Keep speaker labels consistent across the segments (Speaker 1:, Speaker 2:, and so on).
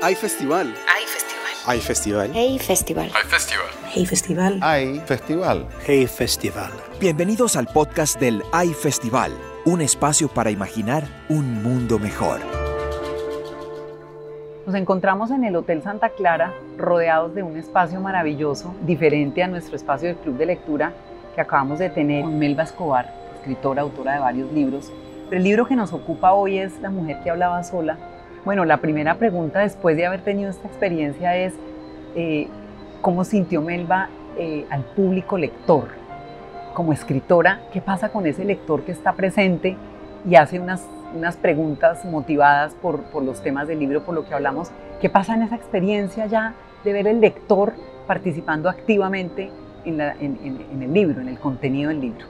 Speaker 1: Hay festival.
Speaker 2: Hay festival.
Speaker 3: Hay festival.
Speaker 2: Hey festival.
Speaker 4: Hay festival.
Speaker 2: Hey festival.
Speaker 5: Hay festival.
Speaker 3: Hey Festival.
Speaker 6: Bienvenidos al podcast del Hay Festival, un espacio para imaginar un mundo mejor.
Speaker 7: Nos encontramos en el Hotel Santa Clara, rodeados de un espacio maravilloso, diferente a nuestro espacio del Club de Lectura que acabamos de tener con Melba Escobar, escritora, autora de varios libros. Pero el libro que nos ocupa hoy es La mujer que hablaba sola. Bueno, la primera pregunta después de haber tenido esta experiencia es, eh, ¿cómo sintió Melba eh, al público lector? Como escritora, ¿qué pasa con ese lector que está presente y hace unas, unas preguntas motivadas por, por los temas del libro, por lo que hablamos? ¿Qué pasa en esa experiencia ya de ver el lector participando activamente en, la- en- en- en el libro, en el contenido del libro?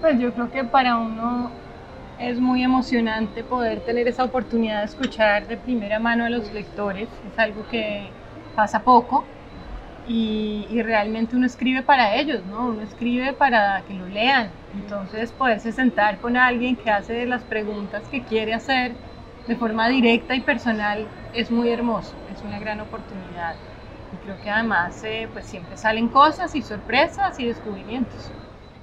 Speaker 8: Pues yo creo que para uno es muy emocionante poder tener esa oportunidad de escuchar de primera mano a los lectores. Es algo que pasa poco y, y realmente uno escribe para ellos, ¿no? Uno escribe para que lo lean. Entonces poderse sentar con alguien que hace las preguntas que quiere hacer de forma directa y personal es muy hermoso, es una gran oportunidad. Y creo que además eh, pues siempre salen cosas y sorpresas y descubrimientos.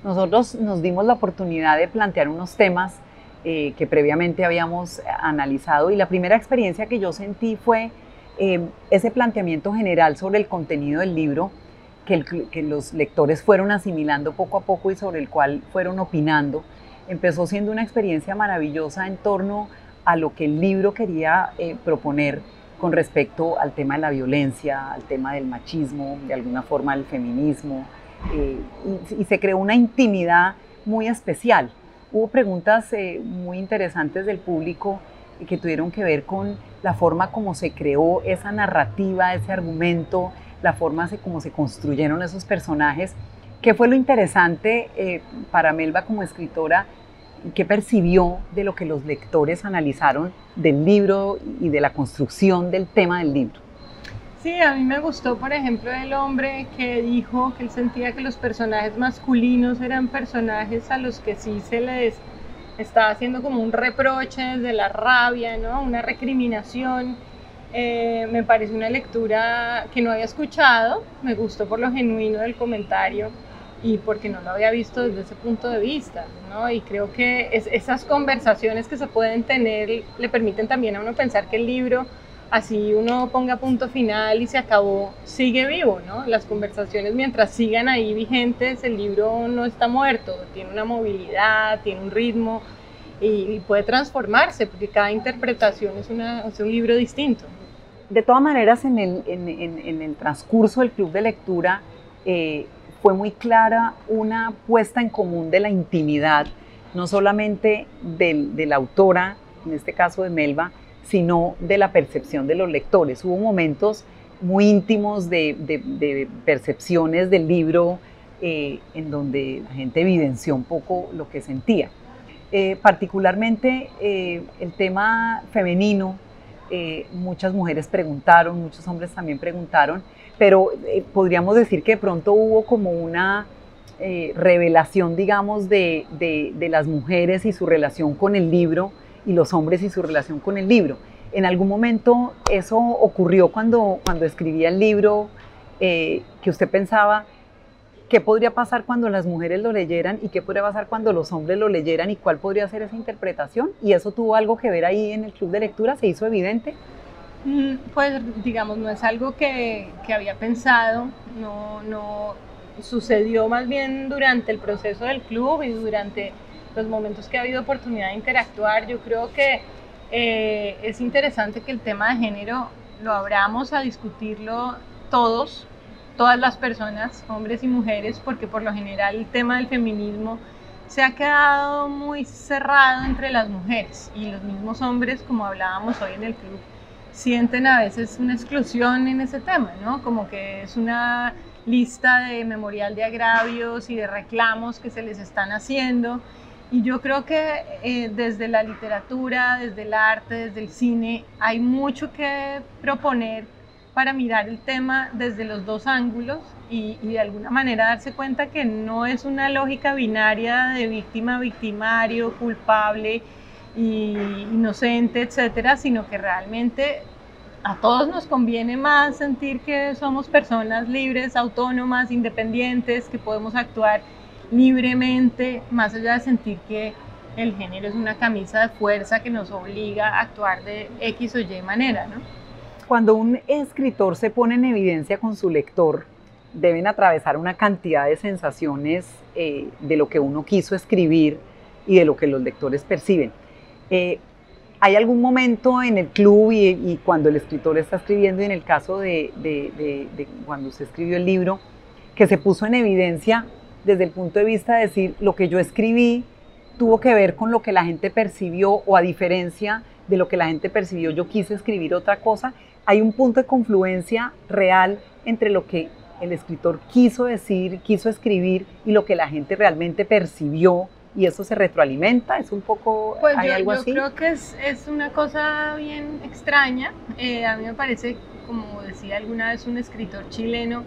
Speaker 7: Nosotros nos dimos la oportunidad de plantear unos temas eh, que previamente habíamos analizado y la primera experiencia que yo sentí fue eh, ese planteamiento general sobre el contenido del libro que, los lectores fueron asimilando poco a poco y sobre el cual fueron opinando. Empezó siendo una experiencia maravillosa en torno a lo que el libro quería eh, proponer con respecto al tema de la violencia, al tema del machismo, de alguna forma el feminismo, y se creó una intimidad muy especial. Hubo preguntas eh, muy interesantes del público que tuvieron que ver con la forma como se creó esa narrativa, ese argumento, la forma como se construyeron esos personajes. ¿Qué fue lo interesante eh, para Melba como escritora? ¿Qué percibió de lo que los lectores analizaron del libro y de la construcción del tema del libro?
Speaker 8: Sí, a mí me gustó, por ejemplo, el hombre que dijo que él sentía que los personajes masculinos eran personajes a los que sí se les estaba haciendo como un reproche desde la rabia, ¿no? Una recriminación. Eh, me parece una lectura que no había escuchado, me gustó por lo genuino del comentario y porque no lo había visto desde ese punto de vista, ¿no? Y creo que es- esas conversaciones que se pueden tener le permiten también a uno pensar que el libro así uno ponga punto final y se acabó, sigue vivo, ¿no? Las conversaciones mientras sigan ahí vigentes, el libro no está muerto, tiene una movilidad, tiene un ritmo y, puede transformarse porque cada interpretación es, un libro distinto.
Speaker 7: De todas maneras, en el, transcurso del club de lectura eh, fue muy clara una puesta en común de la intimidad, no solamente de la autora, en este caso de Melba, sino de la percepción de los lectores. Hubo momentos muy íntimos de, percepciones del libro eh, en donde la gente evidenció un poco lo que sentía. Eh, particularmente eh, el tema femenino, muchas mujeres preguntaron, muchos hombres también preguntaron, pero podríamos decir que pronto hubo como una revelación, digamos, de- de las mujeres y su relación con el libro y los hombres y su relación con el libro. En algún momento eso ocurrió cuando, cuando escribía el libro, eh, que usted pensaba, ¿qué podría pasar cuando las mujeres lo leyeran y qué podría pasar cuando los hombres lo leyeran y cuál podría ser esa interpretación? ¿Y eso tuvo algo que ver ahí en el club de lectura? ¿Se hizo evidente?
Speaker 8: Mm, Pues digamos, no es algo que, que había pensado, no, no sucedió más bien durante el proceso del club y durante los momentos que ha habido oportunidad de interactuar. Yo creo que eh, es interesante que el tema de género lo abramos a discutirlo todos, todas las personas, hombres y mujeres, porque por lo general el tema del feminismo se ha quedado muy cerrado entre las mujeres y los mismos hombres, como hablábamos hoy en el club, sienten a veces una exclusión en ese tema, ¿no? Como que es una lista de memorial de agravios y de reclamos que se les están haciendo. Y yo creo que eh, desde la literatura, desde el arte, desde el cine, hay mucho que proponer para mirar el tema desde los dos ángulos y, y de alguna manera darse cuenta que no es una lógica binaria de víctima, victimario, culpable y inocente, etcétera, sino que realmente a todos nos conviene más sentir que somos personas libres, autónomas, independientes, que podemos actuar libremente, más allá de sentir que el género es una camisa de fuerza que nos obliga a actuar de X o Y manera, ¿no?
Speaker 7: Cuando un escritor se pone en evidencia con su lector, deben atravesar una cantidad de sensaciones eh, de lo que uno quiso escribir y de lo que los lectores perciben. Eh, ¿Hay algún momento en el club y, cuando el escritor está escribiendo, y en el caso de, cuando se escribió el libro, que se puso en evidencia desde el punto de vista de decir lo que yo escribí tuvo que ver con lo que la gente percibió o a diferencia de lo que la gente percibió, yo quise escribir otra cosa? ¿Hay un punto de confluencia real entre lo que el escritor quiso decir, quiso escribir y lo que la gente realmente percibió y eso se retroalimenta, es un poco,
Speaker 8: pues ¿hay yo, algo yo creo que es, es, una cosa bien extraña, eh, a mí me parece, como decía alguna vez un escritor chileno,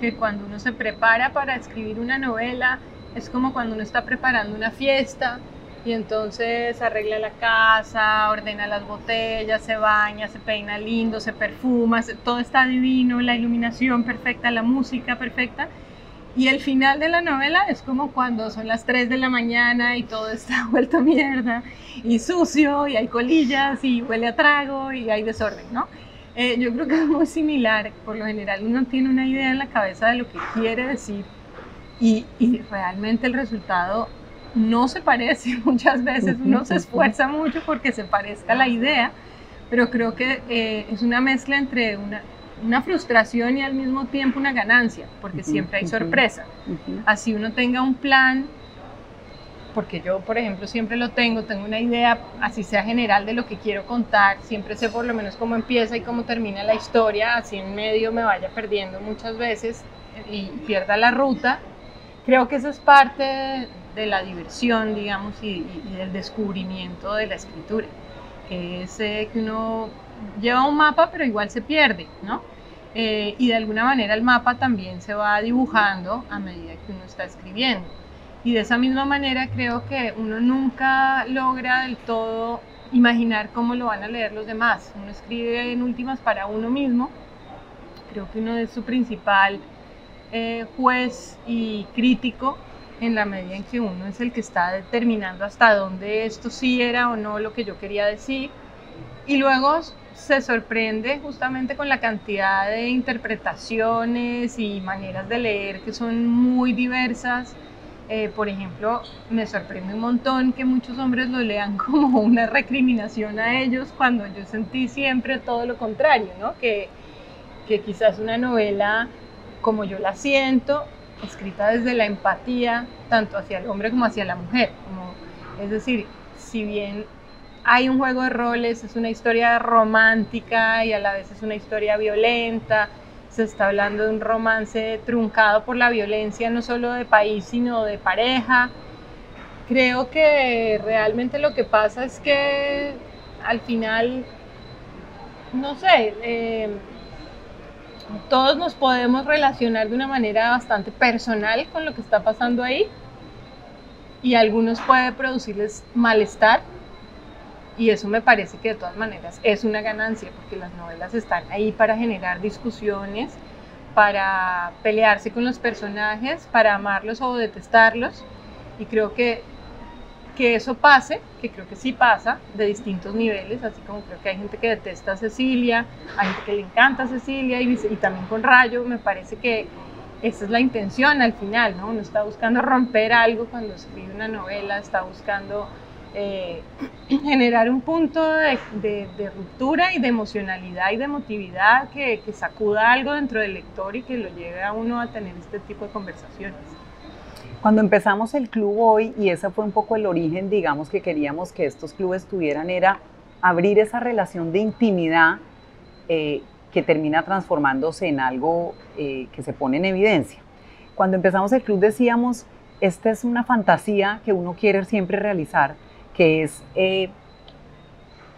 Speaker 8: que cuando uno se prepara para escribir una novela, es como cuando uno está preparando una fiesta, y entonces arregla la casa, ordena las botellas, se baña, se peina lindo, se perfuma, todo está divino, la iluminación perfecta, la música perfecta. Y el final de la novela es como cuando son las 3 de la mañana y todo está vuelto mierda y sucio y hay colillas y huele a trago y hay desorden, ¿no? Eh, yo creo que es muy similar. Por lo general uno tiene una idea en la cabeza de lo que quiere decir y, y realmente el resultado no se parece muchas veces. Uno se esfuerza mucho porque se parezca a la idea, pero creo que eh, es una mezcla entre una, una frustración y al mismo tiempo una ganancia, porque siempre hay sorpresa. Así uno tenga un plan, porque yo, por ejemplo, siempre lo tengo, tengo una idea, así sea general, de lo que quiero contar, siempre sé por lo menos cómo empieza y cómo termina la historia, así en medio me vaya perdiendo muchas veces y pierda la ruta. Creo que eso es parte de la diversión, digamos, y, del descubrimiento de la escritura, que es eh, que uno lleva un mapa, pero igual se pierde, ¿no? Eh, y de alguna manera el mapa también se va dibujando a medida que uno está escribiendo. Y de esa misma manera creo que uno nunca logra del todo imaginar cómo lo van a leer los demás. Uno escribe en últimas para uno mismo. Creo que uno es su principal eh, juez y crítico en la medida en que uno es el que está determinando hasta dónde esto sí era o no lo que yo quería decir. Y luego se sorprende justamente con la cantidad de interpretaciones y maneras de leer que son muy diversas. Eh, por ejemplo, me sorprende un montón que muchos hombres lo lean como una recriminación a ellos cuando yo sentí siempre todo lo contrario, ¿no? Que, que quizás una novela como yo la siento, escrita desde la empatía, tanto hacia el hombre como hacia la mujer. es decir, si bien hay un juego de roles, es una historia romántica y a la vez es una historia violenta. Se está hablando de un romance truncado por la violencia no solo de país, sino de pareja. Creo que realmente lo que pasa es que al final, no sé, eh, todos nos podemos relacionar de una manera bastante personal con lo que está pasando ahí y a algunos puede producirles malestar y eso me parece que de todas maneras es una ganancia porque las novelas están ahí para generar discusiones, para pelearse con los personajes, para amarlos o detestarlos. Y creo que que eso pase, que creo que sí pasa, de distintos niveles, así como creo que hay gente que detesta a Cecilia, hay gente que le encanta a Cecilia y, y también con Rayo, me parece que esa es la intención al final, ¿no? Uno está buscando romper algo cuando escribe una novela, está buscando eh, generar un punto de, ruptura y de emocionalidad y de emotividad que, sacuda algo dentro del lector y que lo lleve a uno a tener este tipo de conversaciones.
Speaker 7: Cuando empezamos el club hoy, y ese fue un poco el origen, digamos, que queríamos que estos clubes tuvieran, era abrir esa relación de intimidad eh, que termina transformándose en algo eh, que se pone en evidencia. Cuando empezamos el club decíamos, esta es una fantasía que uno quiere siempre realizar, que es eh,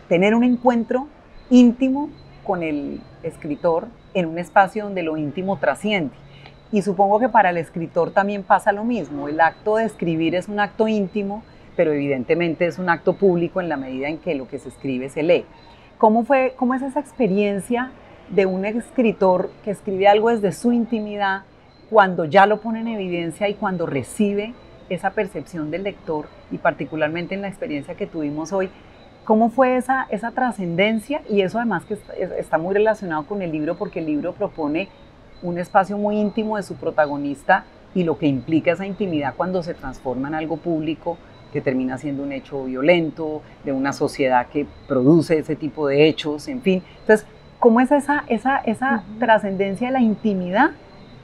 Speaker 7: tener un encuentro íntimo con el escritor en un espacio donde lo íntimo trasciende. Y supongo que para el escritor también pasa lo mismo. El acto de escribir es un acto íntimo, pero evidentemente es un acto público en la medida en que lo que se escribe se lee. ¿Cómo, fue, ¿Cómo es esa experiencia de un escritor que escribe algo desde su intimidad cuando ya lo pone en evidencia y cuando recibe esa percepción del lector y particularmente en la experiencia que tuvimos hoy? ¿Cómo fue esa, esa trascendencia? Y eso además que está, muy relacionado con el libro porque el libro propone un espacio muy íntimo de su protagonista y lo que implica esa intimidad cuando se transforma en algo público que termina siendo un hecho violento, de una sociedad que produce ese tipo de hechos, en fin. Entonces, ¿cómo es esa, esa, esa trascendencia de la intimidad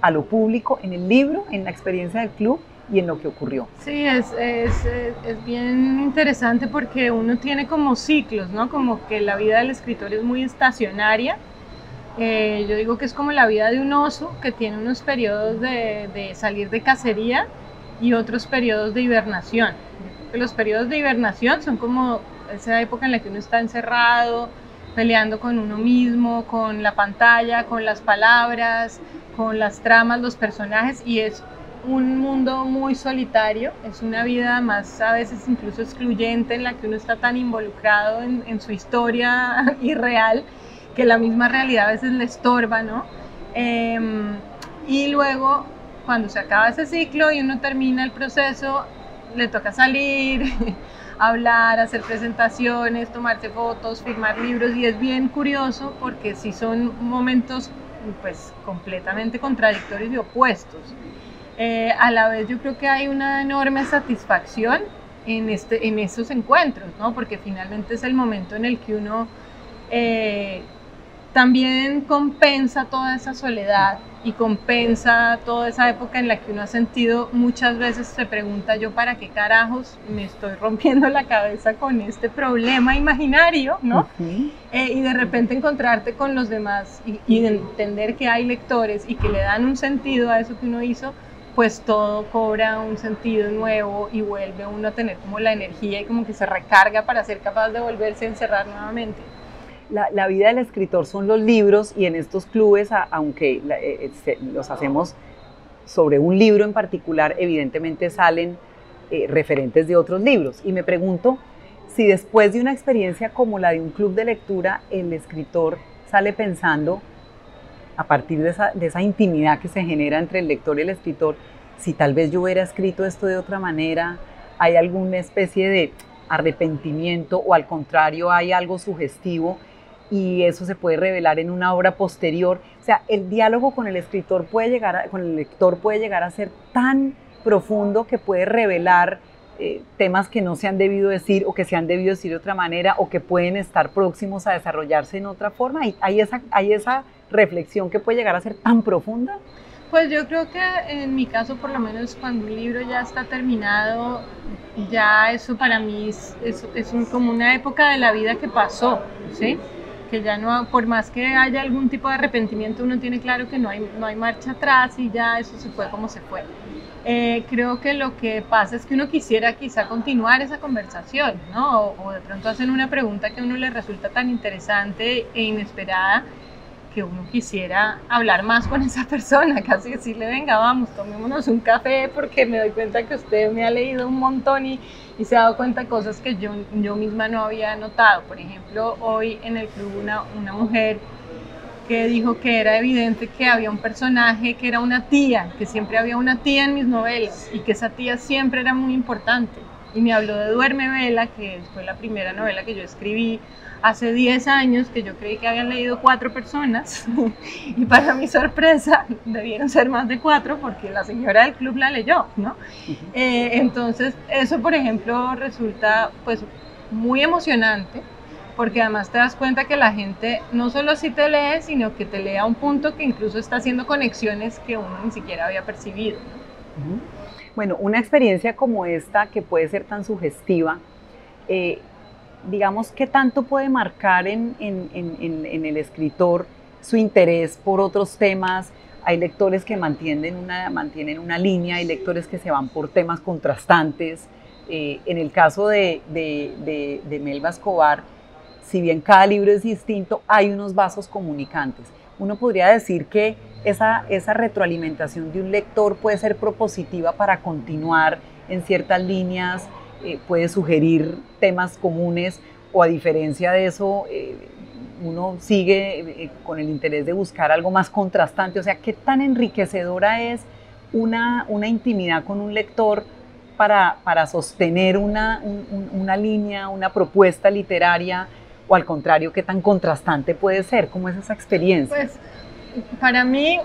Speaker 7: a lo público en el libro, en la experiencia del club y en lo que ocurrió?
Speaker 8: Sí, es, es, es bien interesante porque uno tiene como ciclos, ¿no? Como que la vida del escritor es muy estacionaria. Eh, yo digo que es como la vida de un oso que tiene unos periodos de, de salir de cacería y otros periodos de hibernación los periodos de hibernación son como esa época en la que uno está encerrado, peleando con uno mismo, con la pantalla, con las palabras, con las tramas, los personajes, y es un mundo muy solitario, es una vida más a veces incluso excluyente en la que uno está tan involucrado en, su historia irreal que la misma realidad a veces le estorba, ¿no? Em, y luego, cuando se acaba ese ciclo y uno termina el proceso, le toca salir, hablar, hacer presentaciones, tomarse fotos, firmar libros y es bien curioso porque sí son momentos pues completamente contradictorios y opuestos. Eh, a la vez yo creo que hay una enorme satisfacción en, este, en estos encuentros, ¿no? porque finalmente es el momento en el que uno eh, también compensa toda esa soledad y compensa toda esa época en la que uno ha sentido muchas veces se pregunta yo para qué carajos me estoy rompiendo la cabeza con este problema imaginario, ¿no? Eh, y de repente encontrarte con los demás y, y, entender que hay lectores y que le dan un sentido a eso que uno hizo, pues todo cobra un sentido nuevo y vuelve uno a tener como la energía y como que se recarga para ser capaz de volverse a encerrar nuevamente
Speaker 7: la, vida del escritor son los libros y en estos clubes, aunque eh, eh, los hacemos sobre un libro en particular, evidentemente salen eh, referentes de otros libros. Y me pregunto si después de una experiencia como la de un club de lectura, el escritor sale pensando, a partir de esa, de esa intimidad que se genera entre el lector y el escritor, si tal vez yo hubiera escrito esto de otra manera, hay alguna especie de arrepentimiento o al contrario hay algo sugestivo y eso se puede revelar en una obra posterior. O sea, el diálogo con el escritor puede llegar, con el lector puede llegar a ser tan profundo que puede revelar eh, temas que no se han debido decir o que se han debido decir de otra manera o que pueden estar próximos a desarrollarse en otra forma. ¿Y hay esa, hay esa reflexión que puede llegar a ser tan profunda?
Speaker 8: Pues yo creo que en mi caso, por lo menos cuando un libro ya está terminado, ya eso para mí es, es, es como una época de la vida que pasó, ¿sí? que ya no, por más que haya algún tipo de arrepentimiento, uno tiene claro que no hay, no hay marcha atrás y ya eso se fue como se fue. Eh, creo que lo que pasa es que uno quisiera quizá continuar esa conversación, ¿no? O, o de pronto hacen una pregunta que a uno le resulta tan interesante e inesperada que uno quisiera hablar más con esa persona, casi decirle, venga, vamos, tomémonos un café porque me doy cuenta que usted me ha leído un montón y, y se ha dado cuenta de cosas que yo, yo misma no había notado. Por ejemplo, hoy en el club una, una mujer que dijo que era evidente que había un personaje que era una tía, que siempre había una tía en mis novelas y que esa tía siempre era muy importante. Y me habló de Duerme Vela, que fue la primera novela que yo escribí hace 10 años que yo creí que habían leído cuatro personas y para mi sorpresa debieron ser más de cuatro porque la señora del club la leyó, ¿no? Eh, entonces eso, por ejemplo, resulta pues muy emocionante porque además te das cuenta que la gente no solo sí te lee, sino que te lee a un punto que incluso está haciendo conexiones que uno ni siquiera había percibido.
Speaker 7: Bueno, una experiencia como esta que puede ser tan sugestiva, eh, digamos, qué tanto puede marcar en, el escritor su interés por otros temas. Hay lectores que mantienen una, mantienen una línea, hay lectores que se van por temas contrastantes. Eh, en el caso de, de, Melba Escobar, si bien cada libro es distinto, hay unos vasos comunicantes. Uno podría decir que esa, esa retroalimentación de un lector puede ser propositiva para continuar en ciertas líneas, eh, puede sugerir temas comunes o a diferencia de eso, eh, uno sigue eh, con el interés de buscar algo más contrastante. O sea, ¿qué tan enriquecedora es una, una intimidad con un lector para, para sostener una, una línea, una propuesta literaria? O al contrario, ¿qué tan contrastante puede ser? ¿Cómo es esa experiencia?
Speaker 8: Pues para mí,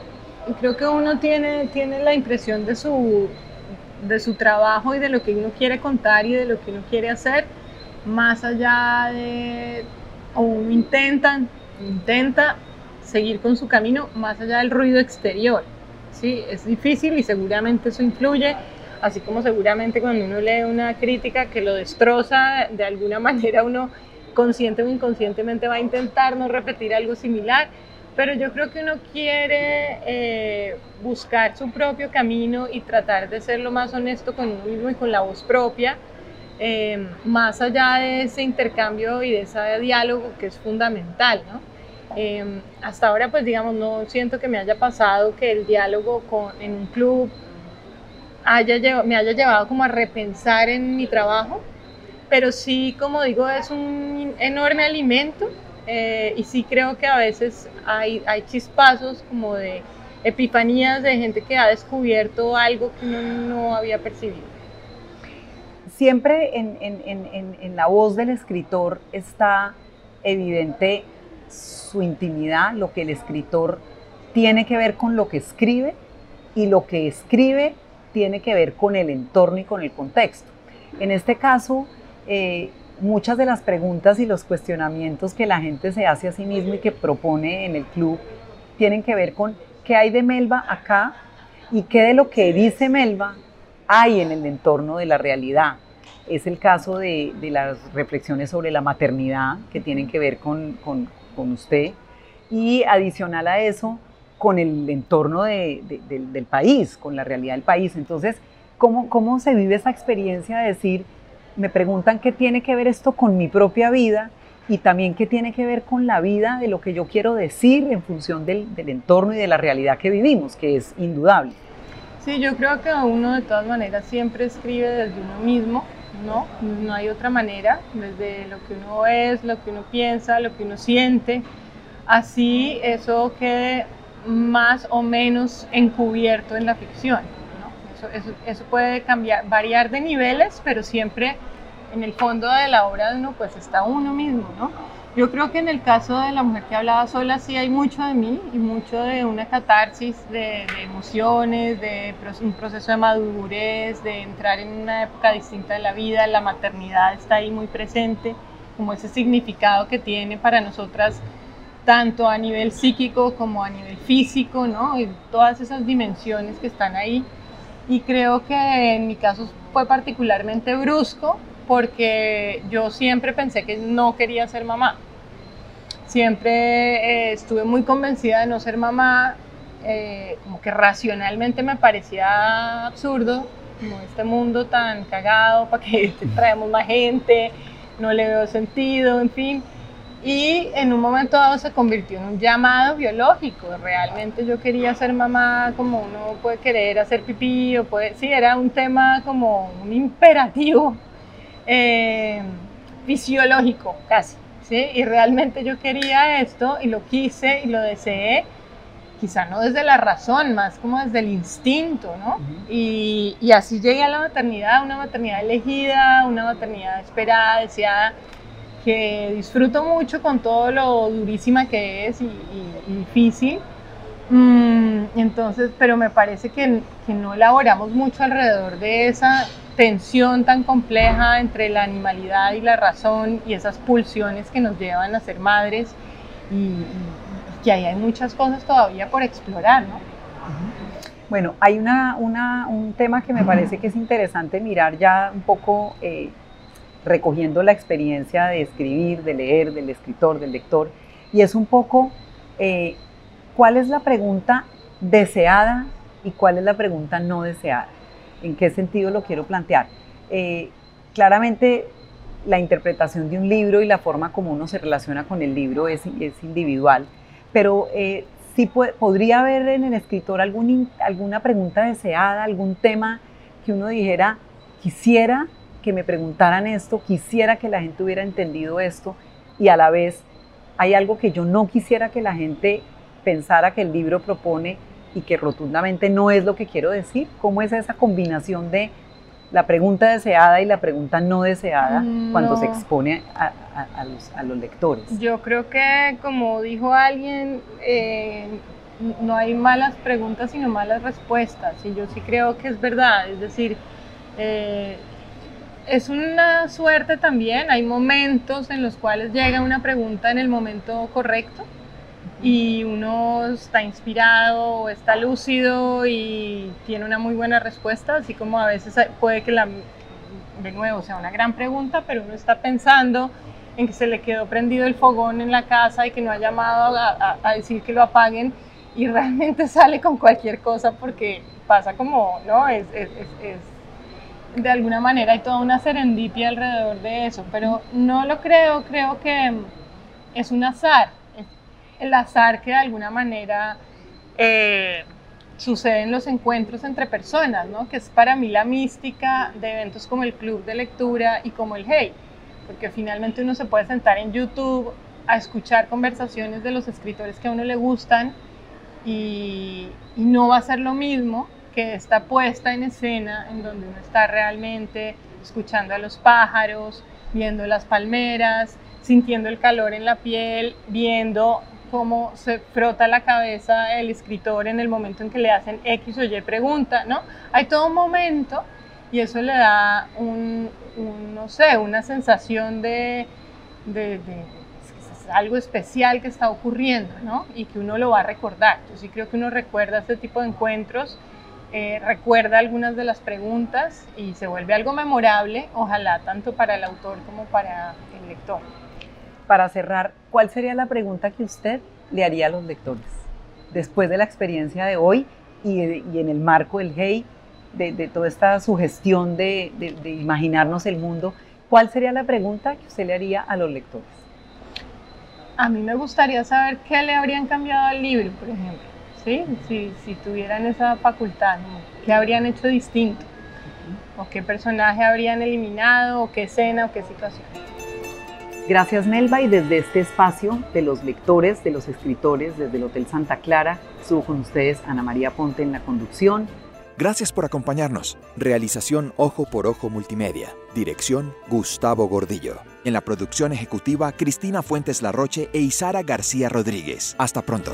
Speaker 8: creo que uno tiene, tiene la impresión de su, de su trabajo y de lo que uno quiere contar y de lo que uno quiere hacer, más allá de, o uno intenta, intenta seguir con su camino más allá del ruido exterior. Sí, es difícil y seguramente eso influye, así como seguramente cuando uno lee una crítica que lo destroza, de alguna manera uno consciente o inconscientemente va a intentar no repetir algo similar pero yo creo que uno quiere eh, buscar su propio camino y tratar de ser lo más honesto con uno mismo y con la voz propia, eh, más allá de ese intercambio y de ese diálogo que es fundamental, ¿no? Eh, hasta ahora, pues digamos, no siento que me haya pasado que el diálogo en un club me haya llevado como a repensar en mi trabajo, pero sí, como digo, es un enorme alimento eh, y sí creo que a veces hay, hay chispazos como de epifanías de gente que ha descubierto algo que uno no había percibido.
Speaker 7: Siempre en, en, en, en la voz del escritor está evidente su intimidad, lo que el escritor tiene que ver con lo que escribe y lo que escribe tiene que ver con el entorno y con el contexto. En este caso, eh, muchas de las preguntas y los cuestionamientos que la gente se hace a sí mismo y que propone en el club tienen que ver con qué hay de Melba acá y qué de lo que dice Melba hay en el entorno de la realidad. Es el caso de, las reflexiones sobre la maternidad que tienen que ver con, usted y adicional a eso con el entorno del país, con la realidad del país. Entonces, ¿cómo, ¿cómo se vive esa experiencia de decir, me preguntan qué tiene que ver esto con mi propia vida y también qué tiene que ver con la vida de lo que yo quiero decir en función del, entorno y de la realidad que vivimos, que es indudable.
Speaker 8: Sí, yo creo que uno de todas maneras siempre escribe desde uno mismo, ¿no? No hay otra manera, desde lo que uno es, lo que uno piensa, lo que uno siente. Así eso quede más o menos encubierto en la ficción. Eso, puede cambiar, variar de niveles, pero siempre en el fondo de la obra de uno pues está uno mismo, ¿no? Yo creo que en el caso de la mujer que hablaba sola sí hay mucho de mí y mucho de una catarsis de, emociones, de un proceso de madurez, de entrar en una época distinta de la vida, la maternidad está ahí muy presente, como ese significado que tiene para nosotras tanto a nivel psíquico como a nivel físico, ¿no? Y todas esas dimensiones que están ahí y creo que en mi caso fue particularmente brusco porque yo siempre pensé que no quería ser mamá. Siempre eh, estuve muy convencida de no ser mamá, eh, como que racionalmente me parecía absurdo, como este mundo tan cagado, para que traemos más gente, no le veo sentido, en fin y en un momento dado se convirtió en un llamado biológico. Realmente yo quería ser mamá como uno puede querer hacer pipí o puede, sí, era un tema como un imperativo eh, fisiológico casi, ¿sí? Y realmente yo quería esto y lo quise y lo deseé, quizá no desde la razón, más como desde el instinto, ¿no? y, y así llegué a la maternidad, una maternidad elegida, una maternidad esperada, deseada que disfruto mucho con todo lo durísima que es y, difícil. Mm, entonces, pero me parece que, que, no elaboramos mucho alrededor de esa tensión tan compleja entre la animalidad y la razón y esas pulsiones que nos llevan a ser madres y, que ahí hay muchas cosas todavía por explorar, ¿no?
Speaker 7: Bueno, hay una, una, un tema que me parece que es interesante mirar ya un poco eh, recogiendo la experiencia de escribir, de leer, del escritor, del lector, y es un poco eh, cuál es la pregunta deseada y cuál es la pregunta no deseada. ¿En qué sentido lo quiero plantear? Eh, claramente la interpretación de un libro y la forma como uno se relaciona con el libro es, individual, pero eh, sí podría haber en el escritor alguna pregunta deseada, algún tema que uno dijera, quisiera que me preguntaran esto, quisiera que la gente hubiera entendido esto y a la vez hay algo que yo no quisiera que la gente pensara que el libro propone y que rotundamente no es lo que quiero decir. ¿Cómo es esa combinación de la pregunta deseada y la pregunta no deseada cuando se expone a, los, lectores?
Speaker 8: Yo creo que, como dijo alguien, eh, no hay malas preguntas sino malas respuestas. Y yo sí creo que es verdad. Es decir, eh, es una suerte también. Hay momentos en los cuales llega una pregunta en el momento correcto y uno está inspirado, está lúcido y tiene una muy buena respuesta, así como a veces puede que la, de nuevo, sea una gran pregunta, pero uno está pensando en que se le quedó prendido el fogón en la casa y que no ha llamado a, decir que lo apaguen y realmente sale con cualquier cosa porque pasa como, ¿no? Es, de alguna manera hay toda una serendipia alrededor de eso, pero no lo creo, creo que es un azar el azar que de alguna manera eh, sucede en los encuentros entre personas, ¿no? que es para mí la mística de eventos como el club de lectura y como el Hey, porque finalmente uno se puede sentar en YouTube a escuchar conversaciones de los escritores que a uno le gustan y, y no va a ser lo mismo que esta puesta en escena en donde uno está realmente escuchando a los pájaros, viendo las palmeras, sintiendo el calor en la piel, viendo cómo se frota la cabeza el escritor en el momento en que le hacen X o Y pregunta, ¿no? Hay todo un momento y eso le da un, no sé, una sensación de, de, algo especial que está ocurriendo, ¿no? Y que uno lo va a recordar. Yo sí creo que uno recuerda este tipo de encuentros, eh, recuerda algunas de las preguntas y se vuelve algo memorable, ojalá tanto para el autor como para el lector
Speaker 7: para cerrar, ¿cuál sería la pregunta que usted le haría a los lectores? Después de la experiencia de hoy y, en el marco del Hey, de, toda esta sugestión de, imaginarnos el mundo, ¿cuál sería la pregunta que usted le haría a los lectores?
Speaker 8: A mí me gustaría saber qué le habrían cambiado al libro, por ejemplo, ¿sí? si, si tuvieran esa facultad, ¿qué habrían hecho distinto? ¿O qué personaje habrían eliminado? ¿O qué escena? ¿O qué situación?
Speaker 7: Gracias Nelva y desde este espacio de los lectores, de los escritores, desde el Hotel Santa Clara, estuvo con ustedes Ana María Ponte en la conducción.
Speaker 6: Gracias por acompañarnos. Realización Ojo por Ojo Multimedia. Dirección Gustavo Gordillo. En la producción ejecutiva Cristina Fuentes Larroche e Isara García Rodríguez. Hasta pronto.